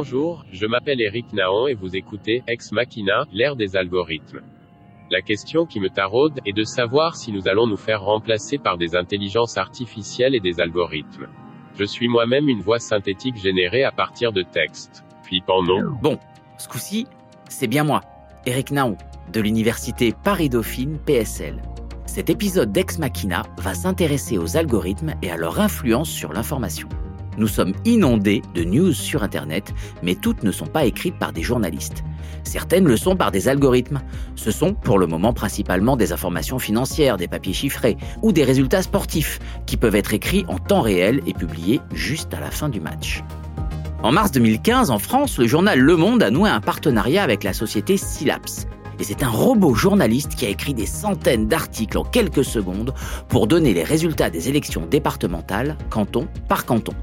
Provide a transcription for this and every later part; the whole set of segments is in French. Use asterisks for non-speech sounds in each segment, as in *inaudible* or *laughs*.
Bonjour, je m'appelle Eric Naon et vous écoutez Ex Machina, l'ère des algorithmes. La question qui me taraude est de savoir si nous allons nous faire remplacer par des intelligences artificielles et des algorithmes. Je suis moi-même une voix synthétique générée à partir de textes. Flippant non? Bon, ce coup-ci, c'est bien moi, Eric Naon, de l'université Paris-Dauphine PSL. Cet épisode d'Ex Machina va s'intéresser aux algorithmes et à leur influence sur l'information. Nous sommes inondés de news sur Internet, mais toutes ne sont pas écrites par des journalistes. Certaines le sont par des algorithmes. Ce sont pour le moment principalement des informations financières, des papiers chiffrés ou des résultats sportifs qui peuvent être écrits en temps réel et publiés juste à la fin du match. En mars 2015, en France, le journal Le Monde a noué un partenariat avec la société Sylaps. Et c'est un robot journaliste qui a écrit des centaines d'articles en quelques secondes pour donner les résultats des élections départementales, canton par canton.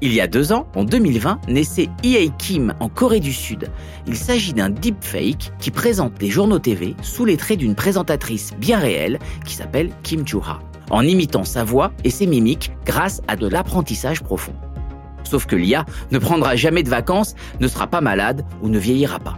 Il y a deux ans, en 2020, naissait EA Kim en Corée du Sud. Il s'agit d'un deepfake qui présente les journaux TV sous les traits d'une présentatrice bien réelle qui s'appelle Kim Joo-ha, en imitant sa voix et ses mimiques grâce à de l'apprentissage profond. Sauf que l'IA ne prendra jamais de vacances, ne sera pas malade ou ne vieillira pas.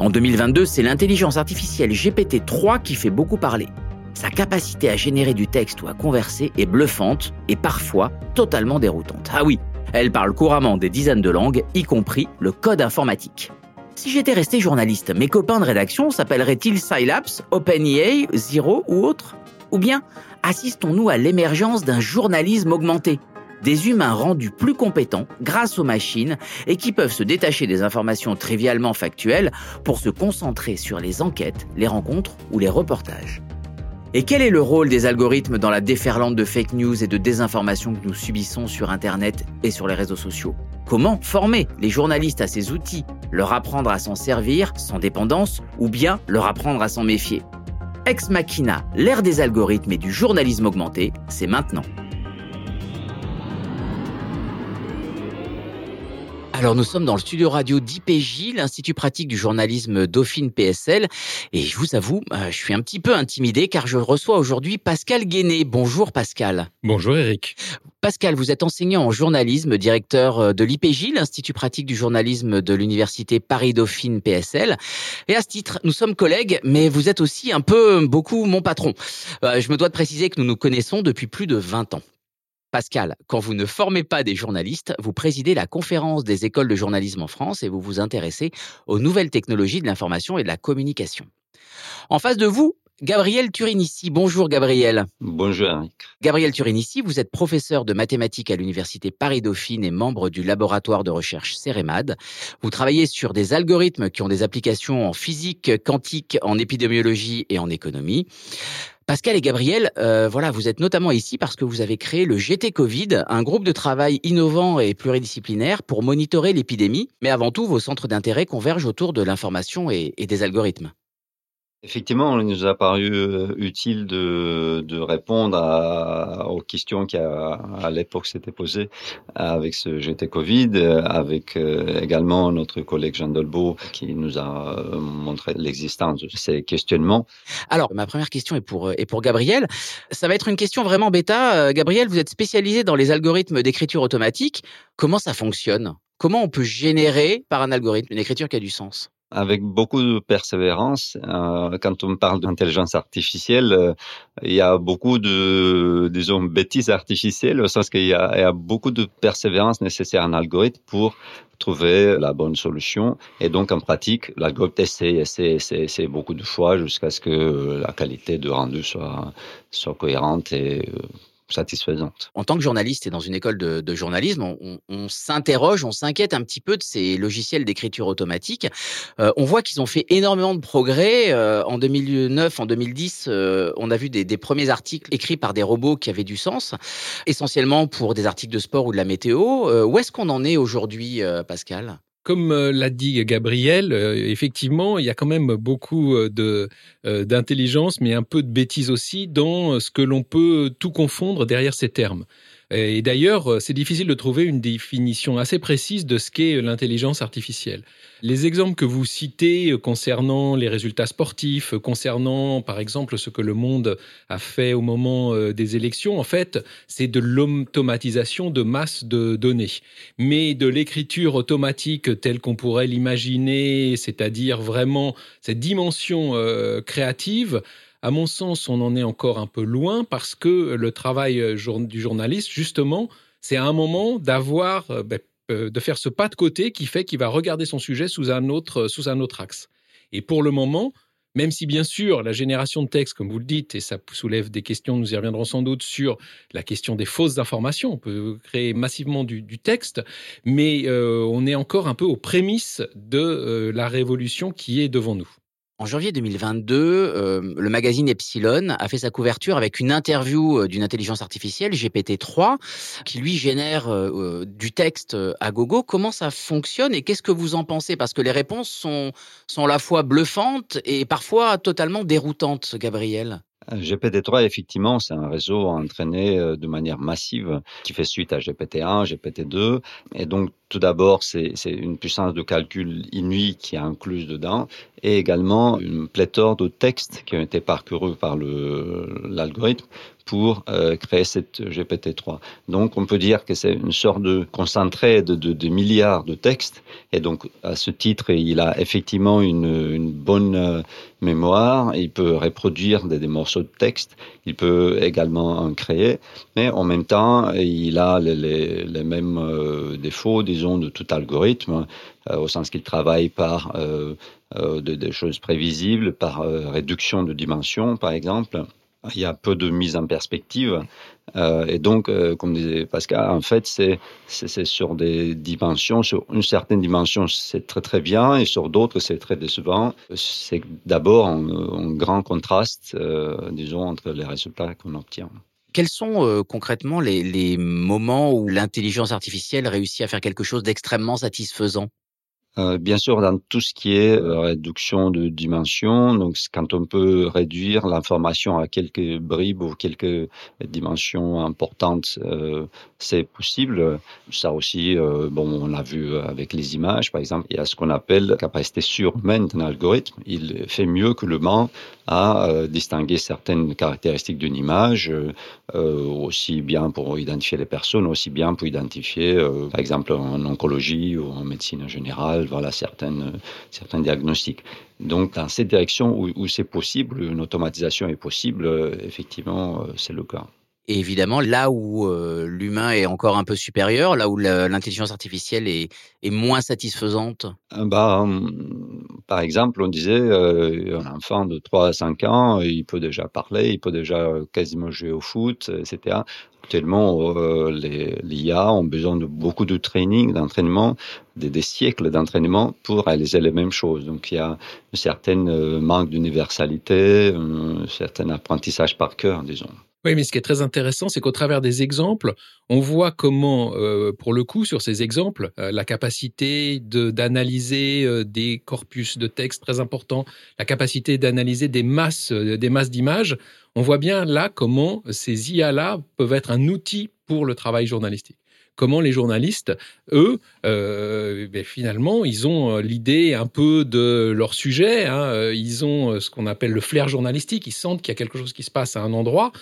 En 2022, c'est l'intelligence artificielle GPT-3 qui fait beaucoup parler. Sa capacité à générer du texte ou à converser est bluffante et parfois totalement déroutante. Ah oui, elle parle couramment des dizaines de langues, y compris le code informatique. Si j'étais resté journaliste, mes copains de rédaction s'appelleraient-ils Scilabs, OpenEA, Zero ou autre Ou bien assistons-nous à l'émergence d'un journalisme augmenté des humains rendus plus compétents grâce aux machines et qui peuvent se détacher des informations trivialement factuelles pour se concentrer sur les enquêtes, les rencontres ou les reportages. Et quel est le rôle des algorithmes dans la déferlante de fake news et de désinformation que nous subissons sur Internet et sur les réseaux sociaux? Comment former les journalistes à ces outils, leur apprendre à s'en servir sans dépendance ou bien leur apprendre à s'en méfier? Ex Machina, l'ère des algorithmes et du journalisme augmenté, c'est maintenant. Alors nous sommes dans le studio radio d'IPJ, l'Institut pratique du journalisme Dauphine PSL, et je vous avoue, euh, je suis un petit peu intimidé car je reçois aujourd'hui Pascal Guéné. Bonjour Pascal. Bonjour Eric. Pascal, vous êtes enseignant en journalisme, directeur euh, de l'IPJ, l'Institut pratique du journalisme de l'Université Paris-Dauphine PSL. Et à ce titre, nous sommes collègues, mais vous êtes aussi un peu beaucoup mon patron. Euh, je me dois de préciser que nous nous connaissons depuis plus de 20 ans. Pascal, quand vous ne formez pas des journalistes, vous présidez la conférence des écoles de journalisme en France et vous vous intéressez aux nouvelles technologies de l'information et de la communication. En face de vous, Gabriel Turinissi. Bonjour Gabriel. Bonjour Eric. Gabriel Turinissi, vous êtes professeur de mathématiques à l'Université Paris-Dauphine et membre du laboratoire de recherche CEREMAD. Vous travaillez sur des algorithmes qui ont des applications en physique quantique, en épidémiologie et en économie. Pascal et Gabriel, euh, voilà, vous êtes notamment ici parce que vous avez créé le GT Covid, un groupe de travail innovant et pluridisciplinaire pour monitorer l'épidémie. Mais avant tout, vos centres d'intérêt convergent autour de l'information et des algorithmes. Effectivement, il nous a paru euh, utile de, de répondre à, aux questions qui à, à l'époque s'étaient posées avec ce GT Covid, avec euh, également notre collègue Jean Dolbeau qui nous a euh, montré l'existence de ces questionnements. Alors, ma première question est pour, est pour Gabriel. Ça va être une question vraiment bêta. Gabriel, vous êtes spécialisé dans les algorithmes d'écriture automatique. Comment ça fonctionne? Comment on peut générer par un algorithme une écriture qui a du sens? Avec beaucoup de persévérance. Euh, quand on parle d'intelligence artificielle, euh, il y a beaucoup de, disons, bêtises artificielles, au sens qu'il y, y, a beaucoup de persévérance nécessaire en algorithme pour trouver la bonne solution. Et donc, en pratique, l'algorithme essaie, essaie, essaie, essaie beaucoup de fois jusqu'à ce que la qualité de rendu soit, soit cohérente et euh, satisfaisante. En tant que journaliste et dans une école de, journalisme, on, s'interroge, on s'inquiète un petit peu de ces logiciels d'écriture automatique. Euh, on voit qu'ils ont fait énormément de progrès. Euh, en 2009, en 2010, euh, on a vu des, des, premiers articles écrits par des robots qui avaient du sens, essentiellement pour des articles de sport ou de la météo. où est-ce qu'on en est aujourd'hui, Pascal? Comme euh, l'a dit Gabriel, euh, effectivement, il y a quand même beaucoup euh, d'intelligence, mais un peu de bêtise aussi dans ce que l'on peut tout confondre derrière ces termes. Et d'ailleurs, c'est difficile de trouver une définition assez précise de ce qu'est l'intelligence artificielle. Les exemples que vous citez concernant les résultats sportifs, concernant par exemple ce que le monde a fait au moment euh, des élections, en fait, c'est de l'automatisation de masse de données. Mais de l'écriture automatique telle qu'on pourrait l'imaginer, c'est-à-dire vraiment cette dimension euh, créative, à mon sens, on en est encore un peu loin parce que le travail euh, du journaliste, justement, c'est à un moment d'avoir ben, euh, de faire ce pas de côté qui fait qu'il va regarder son sujet sous un autre, sous un autre axe. Et pour le moment, même si bien sûr la génération de texte, comme vous le dites, et ça soulève des questions, nous y reviendrons sans doute sur la question des fausses informations, on peut créer massivement du, texte, mais euh, on est encore un peu aux prémices de euh, la révolution qui est devant nous. En janvier 2022, euh, le magazine Epsilon a fait sa couverture avec une interview euh, d'une intelligence artificielle, GPT-3, qui lui génère euh, du texte à gogo. Comment ça fonctionne et qu'est-ce que vous en pensez? Parce que les réponses sont, sont à la fois bluffantes et parfois totalement déroutantes, Gabriel. GPT-3, effectivement, c'est un réseau entraîné de manière massive qui fait suite à GPT-1, GPT-2. Et donc, tout d'abord, c'est une puissance de calcul inouïe qui est incluse dedans et également une pléthore de textes qui ont été parcourus par l'algorithme pour euh, créer cette GPT-3. Donc, on peut dire que c'est une sorte de concentré de, milliards de textes. Et donc, à ce titre, il a effectivement une, bonne euh, mémoire. Il peut reproduire des, morceaux de texte. Il peut également en créer. Mais en même temps, il a les, mêmes euh, défauts, disons, de tout algorithme, au sens qu'il travaille par des choses prévisibles, par réduction de dimensions, par exemple il y a peu de mise en perspective. Euh, et donc, euh, comme disait Pascal, en fait, c'est sur des dimensions, sur une certaine dimension, c'est très très bien, et sur d'autres, c'est très décevant. C'est d'abord un, grand contraste, euh, disons, entre les résultats qu'on obtient. Quels sont concrètement les, les moments où l'intelligence artificielle réussit à faire quelque chose d'extrêmement satisfaisant? Euh, bien sûr, dans tout ce qui est euh, réduction de dimensions, donc quand on peut réduire l'information à quelques bribes ou quelques dimensions importantes, euh, c'est possible. Ça aussi, bon, on l'a vu avec les images, par exemple, il y a ce qu'on appelle capacité surhumaine d'un algorithme. Il fait mieux que l'humain à distinguer certaines caractéristiques d'une image, aussi bien pour identifier les personnes, aussi bien pour identifier, par exemple, en oncologie ou en médecine générale voilà, certaines, certains diagnostics. Donc, dans cette direction où, où c'est possible, une automatisation est possible, euh, effectivement, euh, c'est le cas. Et évidemment, là où euh, l'humain est encore un peu supérieur, là où l'intelligence artificielle est, est, moins satisfaisante? Bah, hum, Par exemple, on disait euh, un enfant de 3 à 5 ans, il peut déjà parler, il peut déjà quasiment jouer au foot, etc. Actuellement, euh, les l'IA ont besoin de beaucoup de training, d'entraînement, des, siècles d'entraînement pour réaliser les mêmes choses. Donc il y a un certain manque d'universalité, un certain apprentissage par cœur, disons. Oui, mais ce qui est très intéressant, c'est qu'au travers des exemples, on voit comment, euh, pour le coup, sur ces exemples, euh, la capacité d'analyser euh, des corpus de texte très importants, la capacité d'analyser des masses, des masses d'images, on voit bien là comment ces IA-là peuvent être un outil pour le travail journalistique comment les journalistes, eux, euh, ben finalement, ils ont l'idée un peu de leur sujet, hein, ils ont ce qu'on appelle le flair journalistique, ils sentent qu'il y a quelque chose qui se passe à un endroit,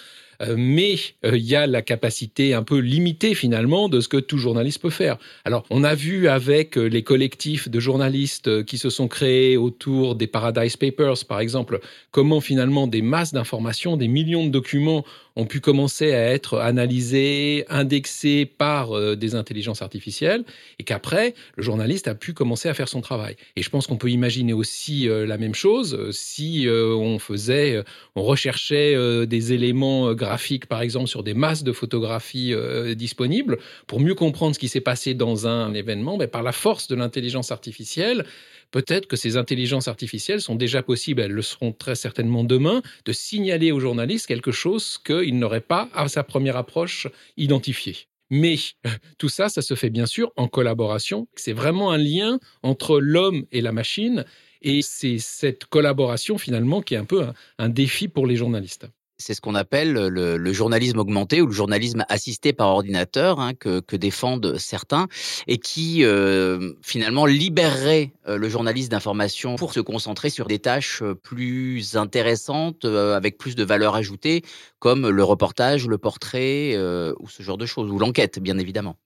euh, mais euh, il y a la capacité un peu limitée finalement de ce que tout journaliste peut faire. Alors, on a vu avec euh, les collectifs de journalistes qui se sont créés autour des Paradise Papers, par exemple, comment finalement des masses d'informations, des millions de documents ont pu commencer à être analysés, indexés par euh, des intelligences artificielles, et qu'après, le journaliste a pu commencer à faire son travail. Et je pense qu'on peut imaginer aussi euh, la même chose euh, si on faisait, on recherchait des éléments graphiques, par exemple, sur des masses de photographies disponibles, pour mieux comprendre ce qui s'est passé dans un événement, mais par la force de l'intelligence artificielle, peut-être que ces intelligences artificielles sont déjà possibles, elles le seront très certainement demain, de signaler aux journalistes quelque chose qu'il n'aurait pas, à sa première approche, identifié. Mais *laughs* tout ça, ça se fait bien sûr en collaboration. C'est vraiment un lien entre l'homme et la machine. Et c'est cette collaboration finalement qui est un peu un, défi pour les journalistes. C'est ce qu'on appelle le, journalisme augmenté ou le journalisme assisté par ordinateur hein, que, défendent certains et qui euh, finalement libérerait euh, le journaliste d'information pour se concentrer sur des tâches euh, plus intéressantes avec plus de valeur ajoutée comme le reportage, le portrait ou ce genre de choses ou l'enquête bien évidemment.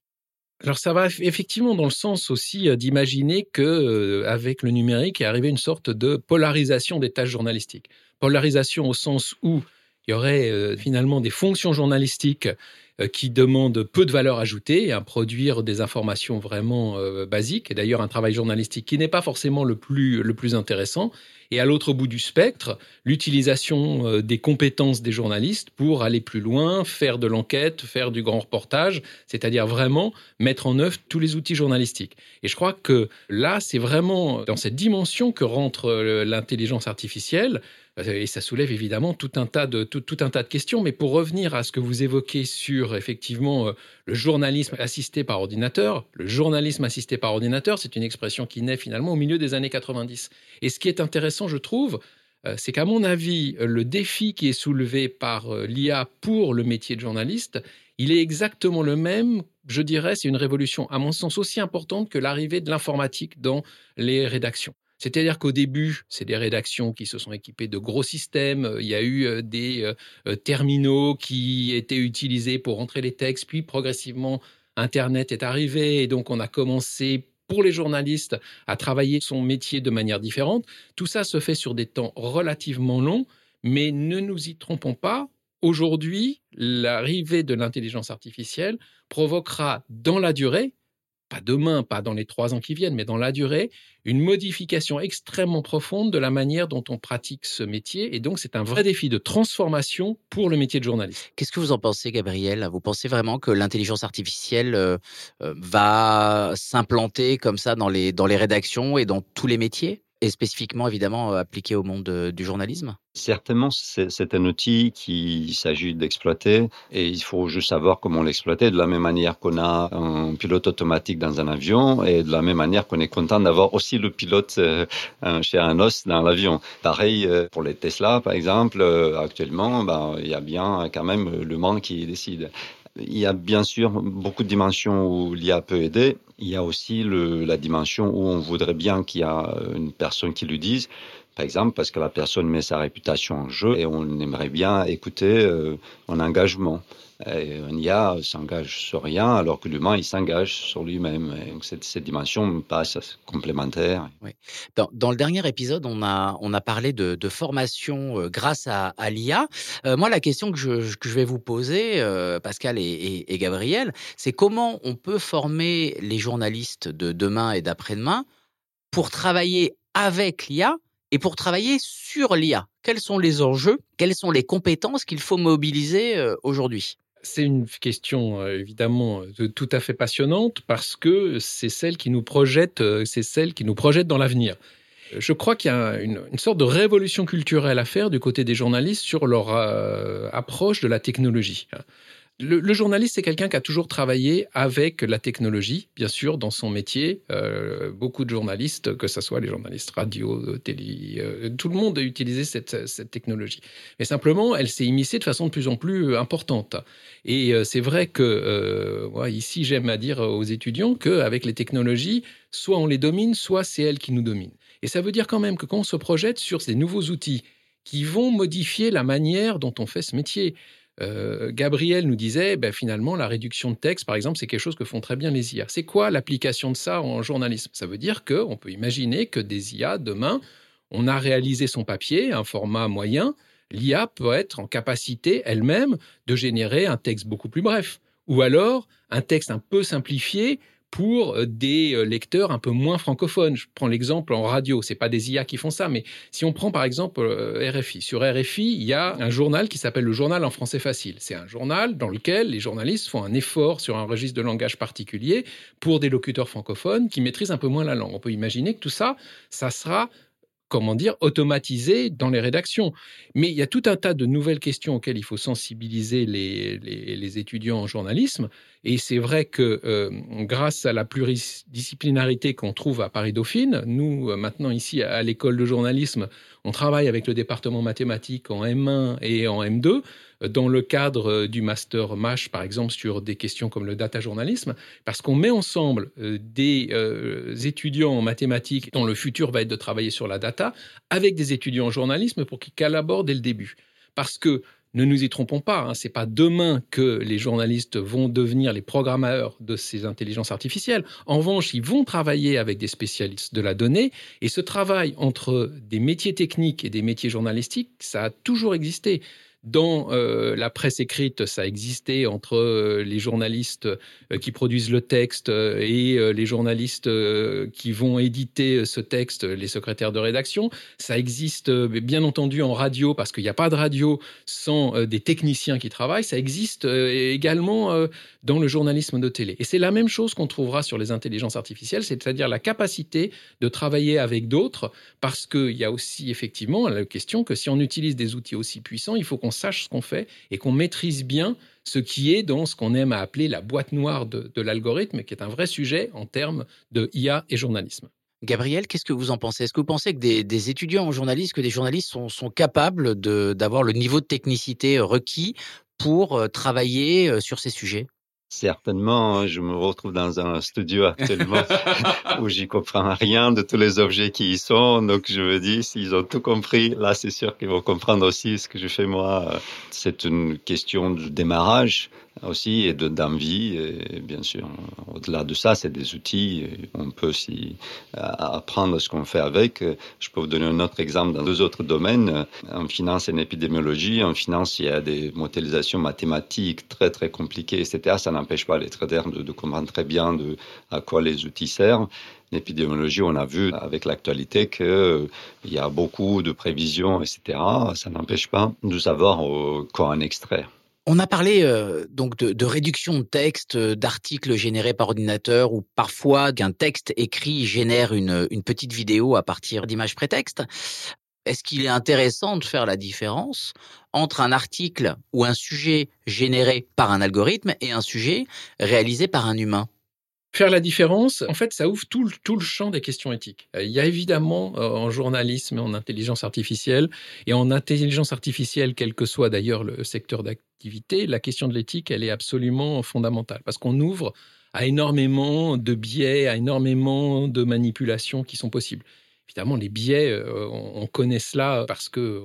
Alors ça va effectivement dans le sens aussi d'imaginer que avec le numérique est arrivé une sorte de polarisation des tâches journalistiques. Polarisation au sens où il y aurait euh, finalement des fonctions journalistiques euh, qui demandent peu de valeur ajoutée, à produire des informations vraiment euh, basiques, et d'ailleurs un travail journalistique qui n'est pas forcément le plus, le plus intéressant. Et à l'autre bout du spectre, l'utilisation des compétences des journalistes pour aller plus loin, faire de l'enquête, faire du grand reportage, c'est-à-dire vraiment mettre en œuvre tous les outils journalistiques. Et je crois que là, c'est vraiment dans cette dimension que rentre l'intelligence artificielle, et ça soulève évidemment tout un tas de tout, un tas de questions. Mais pour revenir à ce que vous évoquez sur effectivement euh, le journalisme assisté par ordinateur, le journalisme assisté par ordinateur, c'est une expression qui naît finalement au milieu des années 90. Et ce qui est intéressant, je trouve, euh, c'est qu'à mon avis, le défi qui est soulevé par euh, l'IA pour le métier de journaliste, il est exactement le même, je dirais, c'est une révolution à mon sens aussi importante que l'arrivée de l'informatique dans les rédactions. C'est-à-dire qu'au début, c'est des rédactions qui se sont équipées de gros systèmes. Il y a eu euh, des euh, euh, terminaux qui étaient utilisés pour entrer les textes. Puis progressivement, Internet est arrivé et donc on a commencé pour les journalistes à travailler son métier de manière différente. Tout ça se fait sur des temps relativement longs, mais ne nous y trompons pas. Aujourd'hui, l'arrivée de l'intelligence artificielle provoquera dans la durée pas demain, pas dans les trois ans qui viennent, mais dans la durée, une modification extrêmement profonde de la manière dont on pratique ce métier. Et donc, c'est un vrai défi de transformation pour le métier de journaliste. Qu'est-ce que vous en pensez, Gabriel? Vous pensez vraiment que l'intelligence artificielle euh, euh, va s'implanter comme ça dans les, dans les rédactions et dans tous les métiers? Et spécifiquement évidemment appliqué au monde du journalisme? Certainement, c'est un outil qu'il s'agit d'exploiter et il faut juste savoir comment l'exploiter de la même manière qu'on a un pilote automatique dans un avion et de la même manière qu'on est content d'avoir aussi le pilote euh, chez un os dans l'avion. Pareil euh, pour les Tesla, par exemple, euh, actuellement, ben, il y a bien quand même le monde qui décide. Il y a bien sûr beaucoup de dimensions où l'IA peut aider. Il y a aussi la dimension où on voudrait bien qu'il y a une personne qui le dise. Par exemple, parce que la personne met sa réputation en jeu et on aimerait bien écouter euh, mon engagement. Et un IA s'engage sur rien, alors que l'humain, il s'engage sur lui-même. Cette, cette, dimension me passe complémentaire. Dans, le dernier épisode, on a, parlé de, formation euh, grâce à, l'IA. Euh, moi, la question que je, vais vous poser, euh, Pascal et Gabriel, c'est comment on peut former les journalistes de demain et d'après-demain pour travailler avec l'IA et pour travailler sur l'IA. Quels sont les enjeux? Quelles sont les compétences qu'il faut mobiliser aujourd'hui? C'est une question euh, évidemment euh, tout à fait passionnante parce que c'est celle qui nous projette, euh, c'est celle qui nous projette dans l'avenir. Je crois qu'il y a une, sorte de révolution culturelle à faire du côté des journalistes sur leur approche de la technologie. Le, journaliste, c'est quelqu'un qui a toujours travaillé avec la technologie, bien sûr, dans son métier. Euh, beaucoup de journalistes, que ce soit les journalistes radio, télé, euh, tout le monde a utilisé cette, technologie. Mais simplement, elle s'est immiscée de façon de plus en plus importante. Et euh, c'est vrai que, moi, ici, j'aime à dire aux étudiants qu'avec les technologies, soit on les domine, soit c'est elles qui nous dominent. Et ça veut dire quand même que quand on se projette sur ces nouveaux outils qui vont modifier la manière dont on fait ce métier, euh, Gabriel nous disait, ben, finalement, la réduction de texte, par exemple, c'est quelque chose que font très bien les IA. C'est quoi l'application de ça en journalisme? Ça veut dire qu'on peut imaginer que des IA, demain, on a réalisé son papier, un format moyen, l'IA peut être en capacité elle-même de générer un texte beaucoup plus bref. Ou alors un texte un peu simplifié pour euh, des euh, lecteurs un peu moins francophones. Je prends l'exemple en radio, c'est pas des IA qui font ça, mais si on prend par exemple euh, RFI, sur RFI, il y a un journal qui s'appelle le journal en français facile. C'est un journal dans lequel les journalistes font un effort sur un registre de langage particulier pour des locuteurs francophones qui maîtrisent un peu moins la langue. On peut imaginer que tout ça, ça sera comment dire, automatisé dans les rédactions. Mais il y a tout un tas de nouvelles questions auxquelles il faut sensibiliser les, les, étudiants en journalisme. Et c'est vrai que euh, grâce à la pluridisciplinarité qu'on trouve à Paris Dauphine, nous, euh, maintenant ici à l'école de journalisme, On travaille avec le département mathématique en M1 et en M2 dans le cadre du master MASH, par exemple, sur des questions comme le data journalisme, parce qu'on met ensemble des étudiants en mathématiques dont le futur va être de travailler sur la data avec des étudiants en journalisme pour qu'ils collaborent dès le début. Parce que ne nous y trompons pas, hein, c'est pas demain que les journalistes vont devenir les programmeurs de ces intelligences artificielles. En revanche, ils vont travailler avec des spécialistes de la donnée et ce travail entre des métiers techniques et des métiers journalistiques, ça a toujours existé. Dans euh, la presse écrite, ça existait entre euh, les journalistes euh, qui produisent le texte et les journalistes qui vont éditer ce texte, les secrétaires de rédaction. Ça existe bien entendu en radio parce qu'il n'y a pas de radio sans des techniciens qui travaillent. Ça existe également dans le journalisme de télé. Et c'est la même chose qu'on trouvera sur les intelligences artificielles, c'est-à-dire la capacité de travailler avec d'autres parce qu'il y a aussi effectivement la question que si on utilise des outils aussi puissants, il faut qu'on sache ce qu'on fait et qu'on maîtrise bien ce qui est dans ce qu'on aime à appeler la boîte noire de, l'algorithme, qui est un vrai sujet en termes de IA et journalisme. Gabriel, qu'est-ce que vous en pensez? Est-ce que vous pensez que des, étudiants en journalisme, que des journalistes sont, sont capables d'avoir le niveau de technicité requis pour euh, travailler euh, sur ces sujets? Certainement, hein, je me retrouve dans un studio actuellement *laughs* où j'y comprends rien de tous les objets qui y sont. Donc je me dis, s'ils ont tout compris, là c'est sûr qu'ils vont comprendre aussi ce que je fais moi. C'est une question de démarrage aussi et d'envie. Et bien sûr, au-delà de ça, c'est des outils. On peut aussi apprendre ce qu'on fait avec. Je peux vous donner un autre exemple dans deux autres domaines. En finance et en épidémiologie, en finance, il y a des modélisations mathématiques très très compliquées, etc. Ça n'empêche pas les traders de, comprendre très bien à quoi les outils servent. En épidémiologie, on a vu avec l'actualité qu'il euh, y a beaucoup de prévisions, etc. Ça n'empêche pas de savoir euh, quoi en extraire. On a parlé euh, donc de, réduction de texte, euh, d'articles générés par ordinateur ou parfois qu'un texte écrit génère une, une petite vidéo à partir d'images prétextes. Est-ce qu'il est intéressant de faire la différence entre un article ou un sujet généré par un algorithme et un sujet réalisé par un humain? Faire la différence, en fait, ça ouvre tout, tout, le champ des questions éthiques. Euh, il y a évidemment euh, en journalisme en intelligence artificielle, et en intelligence artificielle, quel que soit d'ailleurs le secteur d'activité, la question de l'éthique, elle est absolument fondamentale, parce qu'on ouvre à énormément de biais, à énormément de manipulations qui sont possibles. Évidemment, les biais, euh, on connaît cela parce que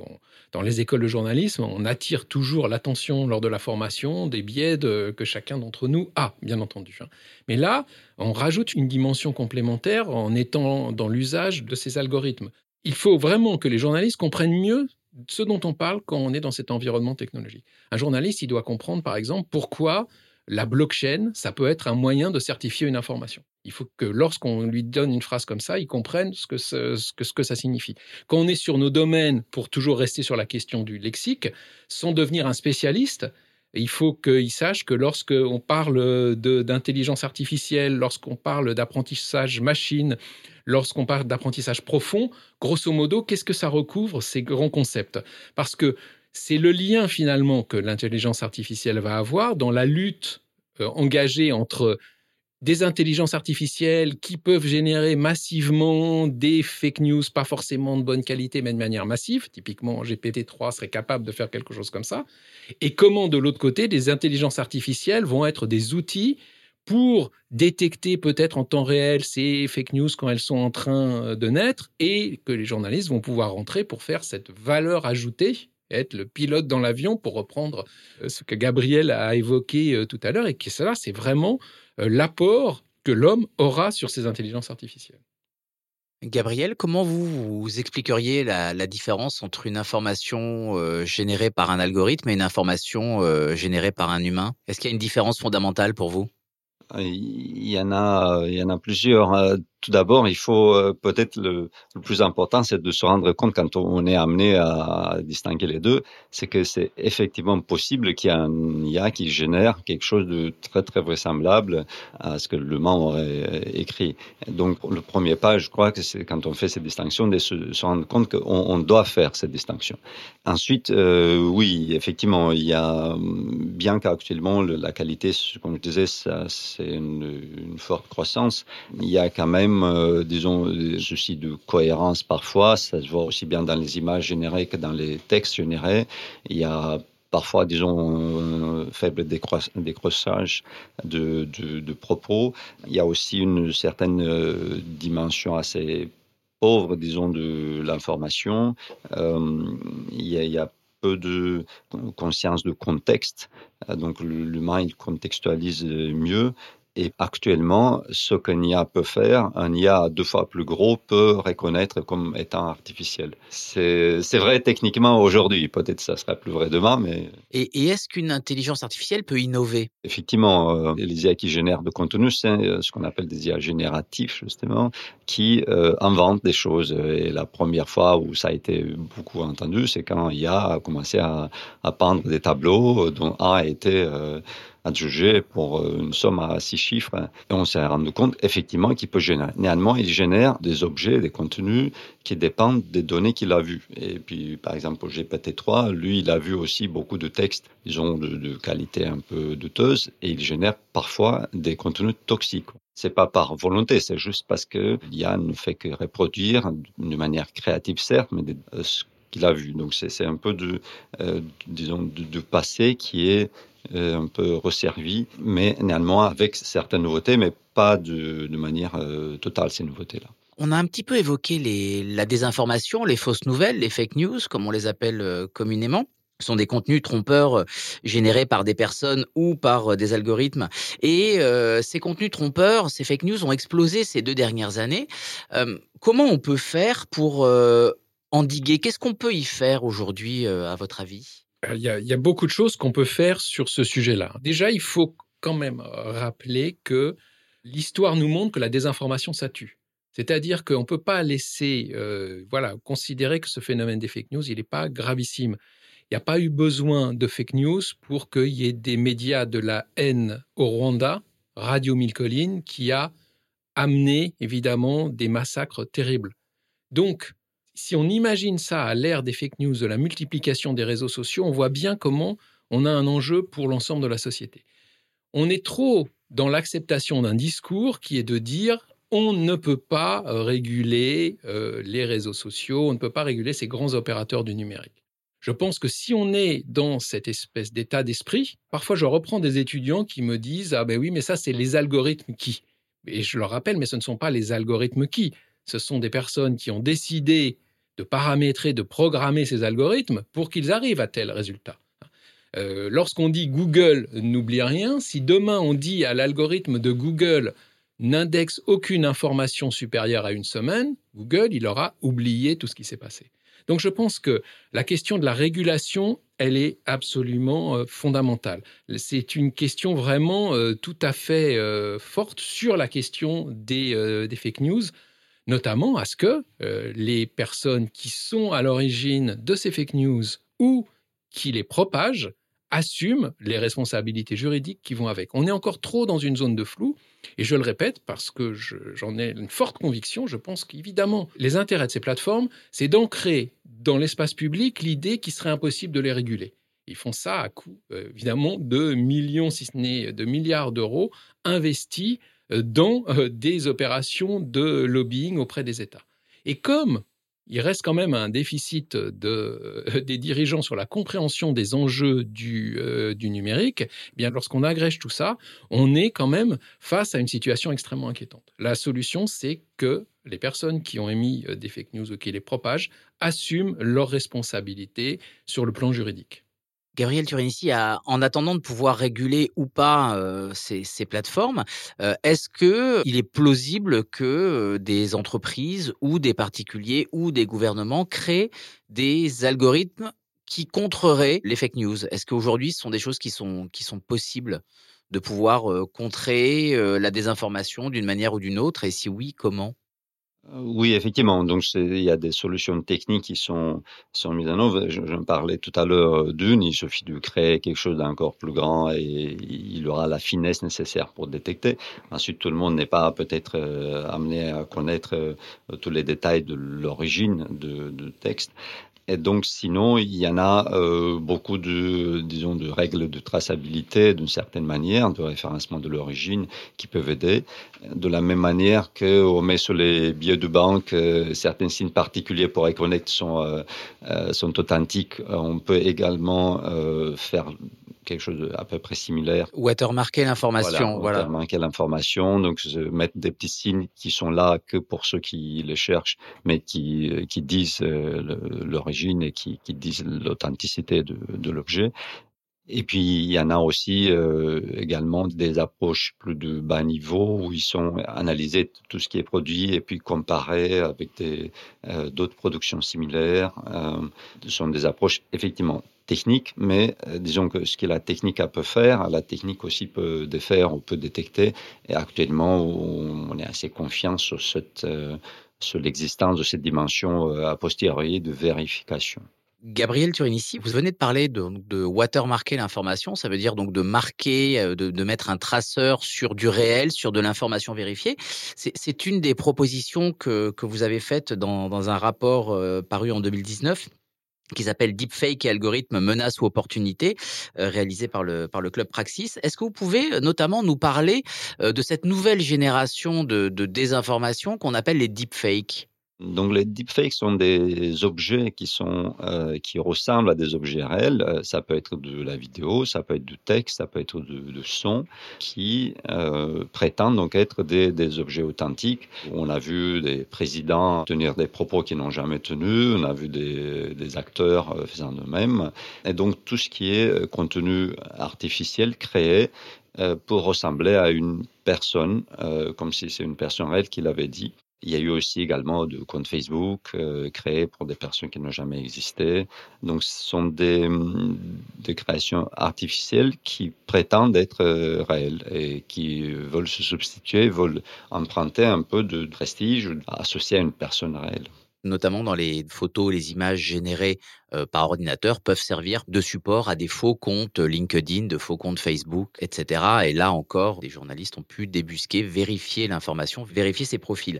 dans les écoles de journalisme, on attire toujours l'attention lors de la formation des biais que chacun d'entre nous a, bien entendu. Hein. Mais là, on rajoute une dimension complémentaire en étant dans l'usage de ces algorithmes. Il faut vraiment que les journalistes comprennent mieux ce dont on parle quand on est dans cet environnement technologique. Un journaliste, il doit comprendre, par exemple, pourquoi la blockchain, ça peut être un moyen de certifier une information. Il faut que lorsqu'on lui donne une phrase comme ça, il comprenne ce que, ce, que, ce que ça signifie. Quand on est sur nos domaines, pour toujours rester sur la question du lexique, sans devenir un spécialiste, il faut qu'il sache que lorsqu'on parle d'intelligence artificielle, lorsqu'on parle d'apprentissage machine, lorsqu'on parle d'apprentissage profond, grosso modo, qu'est-ce que ça recouvre ces grands concepts? Parce que c'est le lien finalement que l'intelligence artificielle va avoir dans la lutte euh, engagée entre des intelligences artificielles qui peuvent générer massivement des fake news, pas forcément de bonne qualité, mais de manière massive. Typiquement, GPT-3 serait capable de faire quelque chose comme ça. Et comment, de l'autre côté, des intelligences artificielles vont être des outils pour détecter peut-être en temps réel ces fake news quand elles sont en train de naître et que les journalistes vont pouvoir rentrer pour faire cette valeur ajoutée être le pilote dans l'avion, pour reprendre euh, ce que Gabriel a évoqué euh, tout à l'heure, et que cela, c'est vraiment euh, l'apport que l'homme aura sur ces intelligences artificielles. Gabriel, comment vous, vous expliqueriez la, différence entre une information générée par un algorithme et une information générée par un humain? Est-ce qu'il y a une différence fondamentale pour vous? Il y en a, il y en a plusieurs. Tout d'abord, il faut euh, peut-être le, plus important, c'est de se rendre compte quand on est amené à distinguer les deux, c'est que c'est effectivement possible qu'il y ait un IA qui génère quelque chose de très très vraisemblable à ce que le membre aurait écrit. Donc le premier pas, je crois que c'est quand on fait ces distinctions, de se, rendre compte qu'on doit faire cette distinction. Ensuite, euh, oui, effectivement, il y a bien qu'actuellement la qualité, comme je disais, c'est une forte croissance, il y a quand même euh, disons, des soucis de cohérence parfois. Ça se voit aussi bien dans les images générées que dans les textes générés. Il y a parfois, disons, un faible décrochage de, de, propos. Il y a aussi une certaine euh, dimension assez pauvre, disons, de l'information. Euh, il, il, y a peu de conscience de contexte. Donc l'humain, il contextualise mieux. Et actuellement, ce qu'un IA peut faire, un IA deux fois plus gros peut reconnaître comme étant artificiel. C'est vrai techniquement aujourd'hui, peut-être ça sera plus vrai demain, mais... Et, est-ce qu'une intelligence artificielle peut innover? Effectivement, euh, les IA qui génèrent de contenu, c'est euh, ce qu'on appelle des IA génératifs, justement, qui euh, inventent des choses. Et la première fois où ça a été beaucoup entendu, c'est quand IA a commencé à, à peindre des tableaux dont un a été adjugé pour euh, une somme à six chiffres. Hein. Et on s'est rendu compte effectivement qu'il peut générer. Néanmoins, il génère des objets, des contenus qui dépendent des données qu'il a vues. Et puis, par exemple, au GPT-3, lui, il a vu aussi beaucoup de textes, disons, de, qualité un peu douteuse, et il génère parfois des contenus toxiques. C'est pas par volonté, c'est juste parce que l'IA ne fait que reproduire de manière créative, certes, mais euh, ce qu'il a vu. Donc c'est un peu de, euh, disons, de, passé qui est un peu resservi, mais néanmoins avec certaines nouveautés, mais pas de, manière euh, totale ces nouveautés-là. On a un petit peu évoqué les, la désinformation, les fausses nouvelles, les fake news, comme on les appelle euh, communément. Sont des contenus trompeurs générés par des personnes ou par des algorithmes. Et ces contenus trompeurs, ces fake news ont explosé ces deux dernières années. comment on peut faire pour endiguer? Qu'est-ce qu'on peut y faire aujourd'hui, à votre avis? Euh, il y, a, beaucoup de choses qu'on peut faire sur ce sujet-là. Déjà, il faut quand même rappeler que l'histoire nous montre que la désinformation, ça tue. C'est-à-dire qu'on ne peut pas laisser, euh, voilà, considérer que ce phénomène des fake news, il n'est pas gravissime. Il n'y a pas eu besoin de fake news pour qu'il y ait des médias de la haine au Rwanda, Radio Mille Collines, qui a amené évidemment des massacres terribles. Donc, si on imagine ça à l'ère des fake news, de la multiplication des réseaux sociaux, on voit bien comment on a un enjeu pour l'ensemble de la société. On est trop dans l'acceptation d'un discours qui est de dire on ne peut pas réguler euh, les réseaux sociaux, on ne peut pas réguler ces grands opérateurs du numérique. Je pense que si on est dans cette espèce d'état d'esprit, parfois je reprends des étudiants qui me disent Ah ben oui, mais ça c'est les algorithmes qui. Et je leur rappelle, mais ce ne sont pas les algorithmes qui. Ce sont des personnes qui ont décidé de paramétrer, de programmer ces algorithmes pour qu'ils arrivent à tel résultat. Euh, lorsqu'on dit Google n'oublie rien, si demain on dit à l'algorithme de Google n'indexe aucune information supérieure à une semaine, Google, il aura oublié tout ce qui s'est passé. Donc je pense que la question de la régulation, elle est absolument euh, fondamentale. C'est une question vraiment euh, tout à fait forte sur la question des, des fake news notamment à ce que euh, les personnes qui sont à l'origine de ces fake news ou qui les propagent assument les responsabilités juridiques qui vont avec. On est encore trop dans une zone de flou, et je le répète parce que j'en ai une forte conviction, je pense qu'évidemment, les intérêts de ces plateformes, c'est d'ancrer dans l'espace public l'idée qu'il serait impossible de les réguler. Ils font ça à coût, euh, évidemment, de millions, si ce n'est de milliards d'euros investis dans euh, des opérations de lobbying auprès des États. Et comme il reste quand même un déficit de, euh, des dirigeants sur la compréhension des enjeux du, du numérique, eh bien lorsqu'on agrège tout ça, on est quand même face à une situation extrêmement inquiétante. La solution, c'est que les personnes qui ont émis des fake news ou qui les propagent assument leurs responsabilités sur le plan juridique. Gabriel Turinici, en attendant de pouvoir réguler ou pas euh, ces, plateformes, euh, est-ce que il est plausible que euh, des entreprises ou des particuliers ou des gouvernements créent des algorithmes qui contreraient les fake news? Est-ce qu'aujourd'hui, ce sont des choses qui sont, qui sont possibles de pouvoir contrer la désinformation d'une manière ou d'une autre? Et si oui, comment? Oui, effectivement. Donc, il y a des solutions techniques qui sont, sont mises en œuvre. Je, me parlais tout à l'heure d'une. Il suffit de créer quelque chose d'encore plus grand et il aura la finesse nécessaire pour détecter. Ensuite, tout le monde n'est pas peut-être euh, amené à connaître euh, tous les détails de l'origine de texte. Et donc, sinon, il y en a euh, beaucoup de, disons, de règles de traçabilité d'une certaine manière, de référencement de l'origine qui peuvent aider. De la même manière qu'on met sur les billets de banque euh, certains signes particuliers pour reconnaître sont, euh, sont authentiques, on peut également faire quelque chose à peu près similaire. Watermarker l'information. Voilà, watermarker l'information. Donc, mettre des petits signes qui sont là que pour ceux qui les cherchent, mais qui, qui disent euh, et qui, disent l'authenticité de, l'objet. Et puis, il y en a aussi euh, également des approches plus de bas niveau où ils sont analysés tout ce qui est produit et puis comparés avec euh, d'autres productions similaires. Euh, ce sont des approches effectivement techniques, mais disons que ce que la technique peut faire, la technique aussi peut défaire ou peut détecter. Et actuellement, on est assez confiant sur, cette, sur l'existence de cette dimension a posteriori de vérification. Gabriel Turinici, vous venez de parler de, de watermarker l'information, ça veut dire donc de marquer, euh, de, de, mettre un traceur sur du réel, sur de l'information vérifiée. C'est une des propositions que, que, vous avez faites dans, dans un rapport euh, paru en 2019 qui s'appelle Deepfake et algorithme menace ou opportunité, euh, réalisé par le, par le club Praxis. Est-ce que vous pouvez notamment nous parler de cette nouvelle génération de, de désinformation qu'on appelle les deepfakes? Donc les deepfakes sont des objets qui sont euh, qui ressemblent à des objets réels. Euh, ça peut être de la vidéo, ça peut être du texte, ça peut être de son, qui euh, prétendent donc être des, des, objets authentiques. On a vu des présidents tenir des propos qu'ils n'ont jamais tenus. On a vu des, des acteurs euh, faisant de même. Et donc tout ce qui est euh, contenu artificiel créé euh, pour ressembler à une personne, comme si c'est une personne réelle qui l'avait dit. Il y a eu aussi également de comptes Facebook euh, créés pour des personnes qui n'ont jamais existé. Donc, ce sont des, mm, des créations artificielles qui prétendent être euh, réelles et qui veulent se substituer, veulent emprunter un peu de prestige associé à une personne réelle notamment dans les photos, les images générées euh, par ordinateur peuvent servir de support à des faux comptes LinkedIn, de faux comptes Facebook, etc. Et là encore, des journalistes ont pu débusquer, vérifier l'information, vérifier ces profils.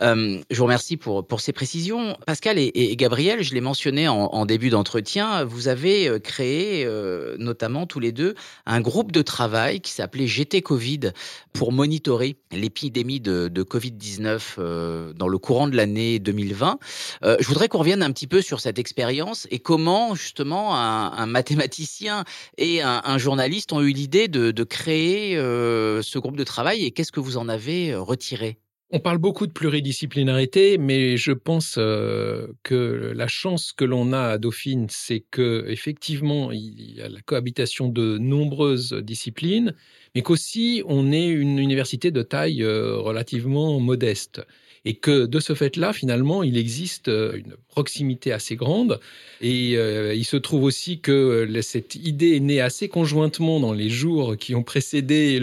Euh, je vous remercie pour, pour ces précisions. Pascal et, Gabriel, je l'ai mentionné en, début d'entretien, vous avez euh, créé, euh, notamment tous les deux, un groupe de travail qui s'appelait GT Covid pour monitorer l'épidémie de, de Covid-19 euh, dans le courant de l'année 2020. Euh, je voudrais qu'on revienne un petit peu sur cette expérience et comment justement un, mathématicien et un, journaliste ont eu l'idée de, créer euh, ce groupe de travail et qu'est-ce que vous en avez euh, retiré? On parle beaucoup de pluridisciplinarité, mais je pense euh, que la chance que l'on a à Dauphine, c'est que effectivement il y a la cohabitation de nombreuses disciplines, mais qu'aussi on est une université de taille relativement modeste et que de ce fait-là, finalement, il existe euh, une proximité assez grande. Et euh, il se trouve aussi que cette idée est née assez conjointement dans les jours qui ont précédé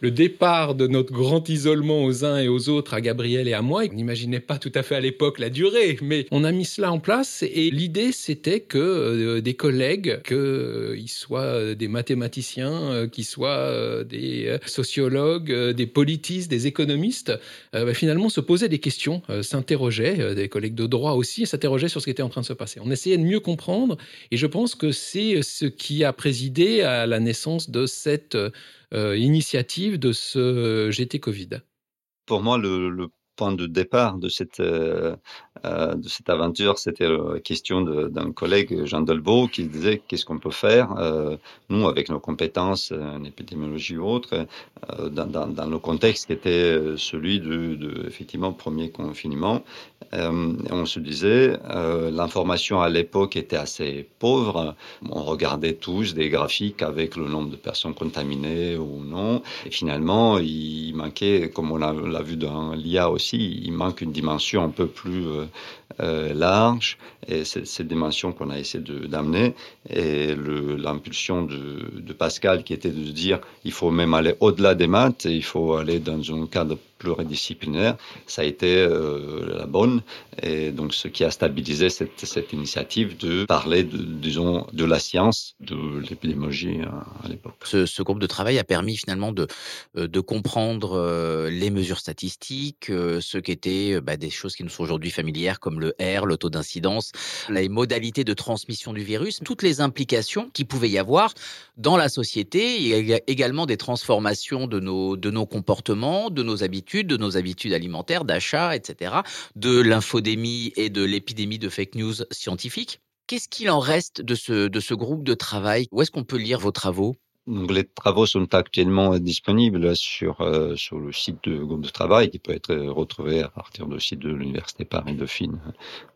le départ de notre grand isolement aux uns et aux autres, à Gabriel et à moi. On n'imaginait pas tout à fait à l'époque la durée, mais on a mis cela en place. Et l'idée, c'était que euh, des collègues, qu'ils euh, soient des mathématiciens, euh, qu'ils soient euh, des sociologues, euh, des politistes, des économistes, bah, finalement se posaient des questions, s'interrogeaient, des collègues de droit aussi, s'interrogeait sur ce qui était en train de se passer. On essayait de mieux comprendre et je pense que c'est ce qui a présidé à la naissance de cette euh, initiative de ce GT Covid. Pour moi, le, point de départ de cette, euh, euh, de cette aventure, c'était la question d'un collègue, Jean Delvaux, qui disait qu'est-ce qu'on peut faire, euh, nous, avec nos compétences en épidémiologie ou autre, euh, dans, dans, dans, le contexte qui était celui de, de effectivement, premier confinement. Euh, on se disait, euh, l'information à l'époque était assez pauvre. On regardait tous des graphiques avec le nombre de personnes contaminées ou non. Et finalement, il manquait, comme on l'a vu dans l'IA aussi, il manque une dimension un peu plus euh, large, et c'est cette dimension qu'on a essayé d'amener, et l'impulsion de, de, Pascal qui était de dire il faut même aller au-delà des maths, et il faut aller dans un cadre pluridisciplinaire, ça a été euh, la bonne. Et donc, ce qui a stabilisé cette, initiative de parler, de, disons, de la science, de l'épidémiologie à, l'époque. Ce, groupe de travail a permis finalement de, euh, comprendre euh, les mesures statistiques, ce qu'étaient bah, des choses qui nous sont aujourd'hui familières comme le R, le taux d'incidence, les modalités de transmission du virus, toutes les implications qui pouvaient y avoir dans la société. Il y a également des transformations de nos comportements, de nos habitudes de nos habitudes alimentaires, d'achat, etc., de l'infodémie et de l'épidémie de fake news scientifiques. Qu'est-ce qu'il en reste de ce, de ce groupe de travail? Où est-ce qu'on peut lire vos travaux? Les travaux sont actuellement disponibles sur, euh, sur le site de groupe de travail qui peut être retrouvé à partir du site de l'Université Paris-Dauphine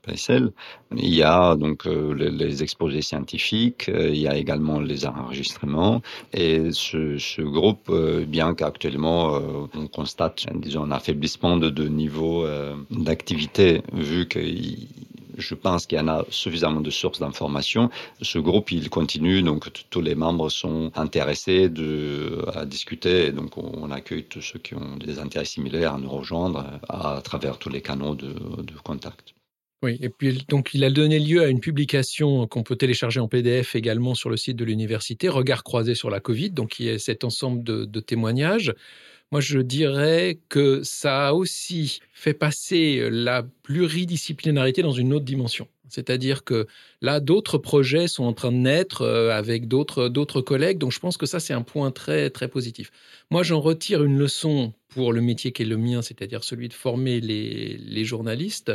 PSL. Il y a donc euh, les, exposés scientifiques, euh, il y a également les enregistrements et ce, ce groupe, bien qu'actuellement on constate disons, un affaiblissement de, de niveau d'activité vu qu'il je pense qu'il y en a suffisamment de sources d'informations. Ce groupe, il continue, donc tous les membres sont intéressés à discuter. donc, on accueille tous ceux qui ont des intérêts similaires à nous rejoindre à, travers tous les canaux de, contact. Oui, et puis donc il a donné lieu à une publication qu'on peut télécharger en PDF également sur le site de l'université, Regard croisé sur la Covid, donc qui est cet ensemble de témoignages. Moi, je dirais que ça a aussi fait passer la pluridisciplinarité dans une autre dimension. C'est-à-dire que là, d'autres projets sont en train de naître euh, avec d'autres, d'autres collègues. Donc, je pense que ça, c'est un point très, très positif. Moi, j'en retire une leçon pour le métier qui est le mien, c'est-à-dire celui de former les, les journalistes.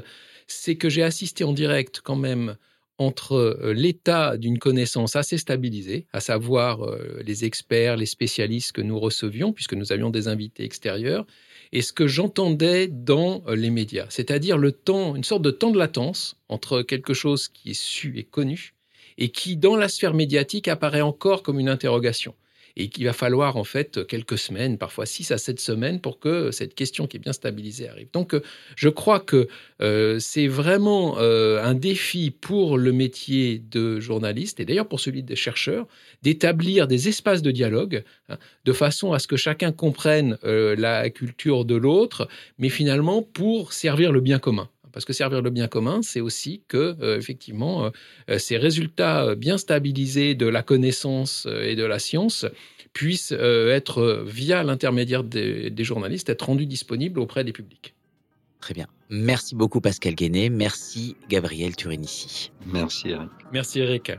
C'est que j'ai assisté en direct quand même entre euh, l'état d'une connaissance assez stabilisée, à savoir euh, les experts, les spécialistes que nous recevions, puisque nous avions des invités extérieurs, et ce que j'entendais dans euh, les médias, c'est-à-dire le temps, une sorte de temps de latence entre quelque chose qui est su et connu, et qui, dans la sphère médiatique, apparaît encore comme une interrogation et qu'il va falloir en fait quelques semaines, parfois six à sept semaines pour que cette question qui est bien stabilisée arrive. Donc euh, je crois que euh, c'est vraiment euh, un défi pour le métier de journaliste et d'ailleurs pour celui de chercheur d'établir des espaces de dialogue hein, de façon à ce que chacun comprenne la culture de l'autre, mais finalement pour servir le bien commun. Parce que servir le bien commun, c'est aussi que, effectivement, ces résultats bien stabilisés de la connaissance et de la science puissent euh, être, euh, via l'intermédiaire des, journalistes, être rendus disponibles auprès des publics. Très bien. Merci beaucoup Pascal Guéné. Merci Gabriel Turinici. Merci Eric. Merci Eric.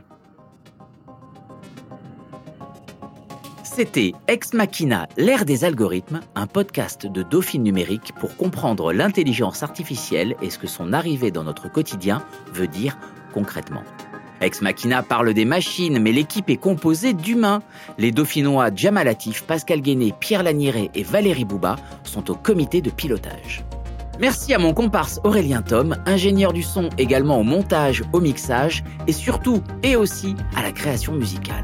C'était Ex Machina, l'ère des algorithmes, un podcast de Dauphine numérique pour comprendre l'intelligence artificielle et ce que son arrivée dans notre quotidien veut dire concrètement. Ex Machina parle des machines, mais l'équipe est composée d'humains. Les dauphinois Jamal Latif, Pascal Guéné, Pierre Laniret et Valérie Bouba sont au comité de pilotage. Merci à mon comparse Aurélien Tom, ingénieur du son également au montage, au mixage et surtout et aussi à la création musicale.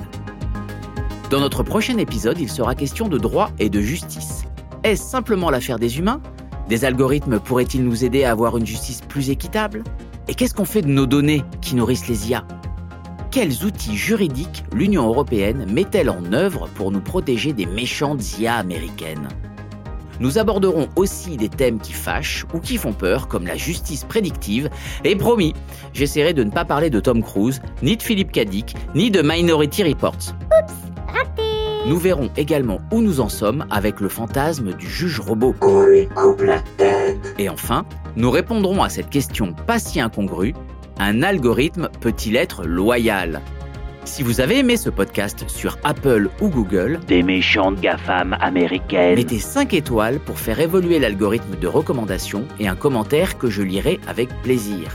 Dans notre prochain épisode, il sera question de droit et de justice. Est-ce simplement l'affaire des humains? Des algorithmes pourraient-ils nous aider à avoir une justice plus équitable? Et qu'est-ce qu'on fait de nos données qui nourrissent les IA quels outils juridiques l'Union européenne met-elle en œuvre pour nous protéger des méchantes IA américaines? Nous aborderons aussi des thèmes qui fâchent ou qui font peur, comme la justice prédictive, et promis, j'essaierai de ne pas parler de Tom Cruise, ni de Philippe Cadic, ni de Minority Report. Oups, raté Nous verrons également où nous en sommes avec le fantasme du juge robot. Et enfin, nous répondrons à cette question pas si incongrue un algorithme peut-il être loyal? Si vous avez aimé ce podcast sur Apple ou Google, des méchantes GAFAM américaines, mettez 5 étoiles pour faire évoluer l'algorithme de recommandation et un commentaire que je lirai avec plaisir.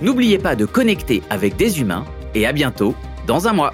N'oubliez pas de connecter avec des humains et à bientôt dans un mois.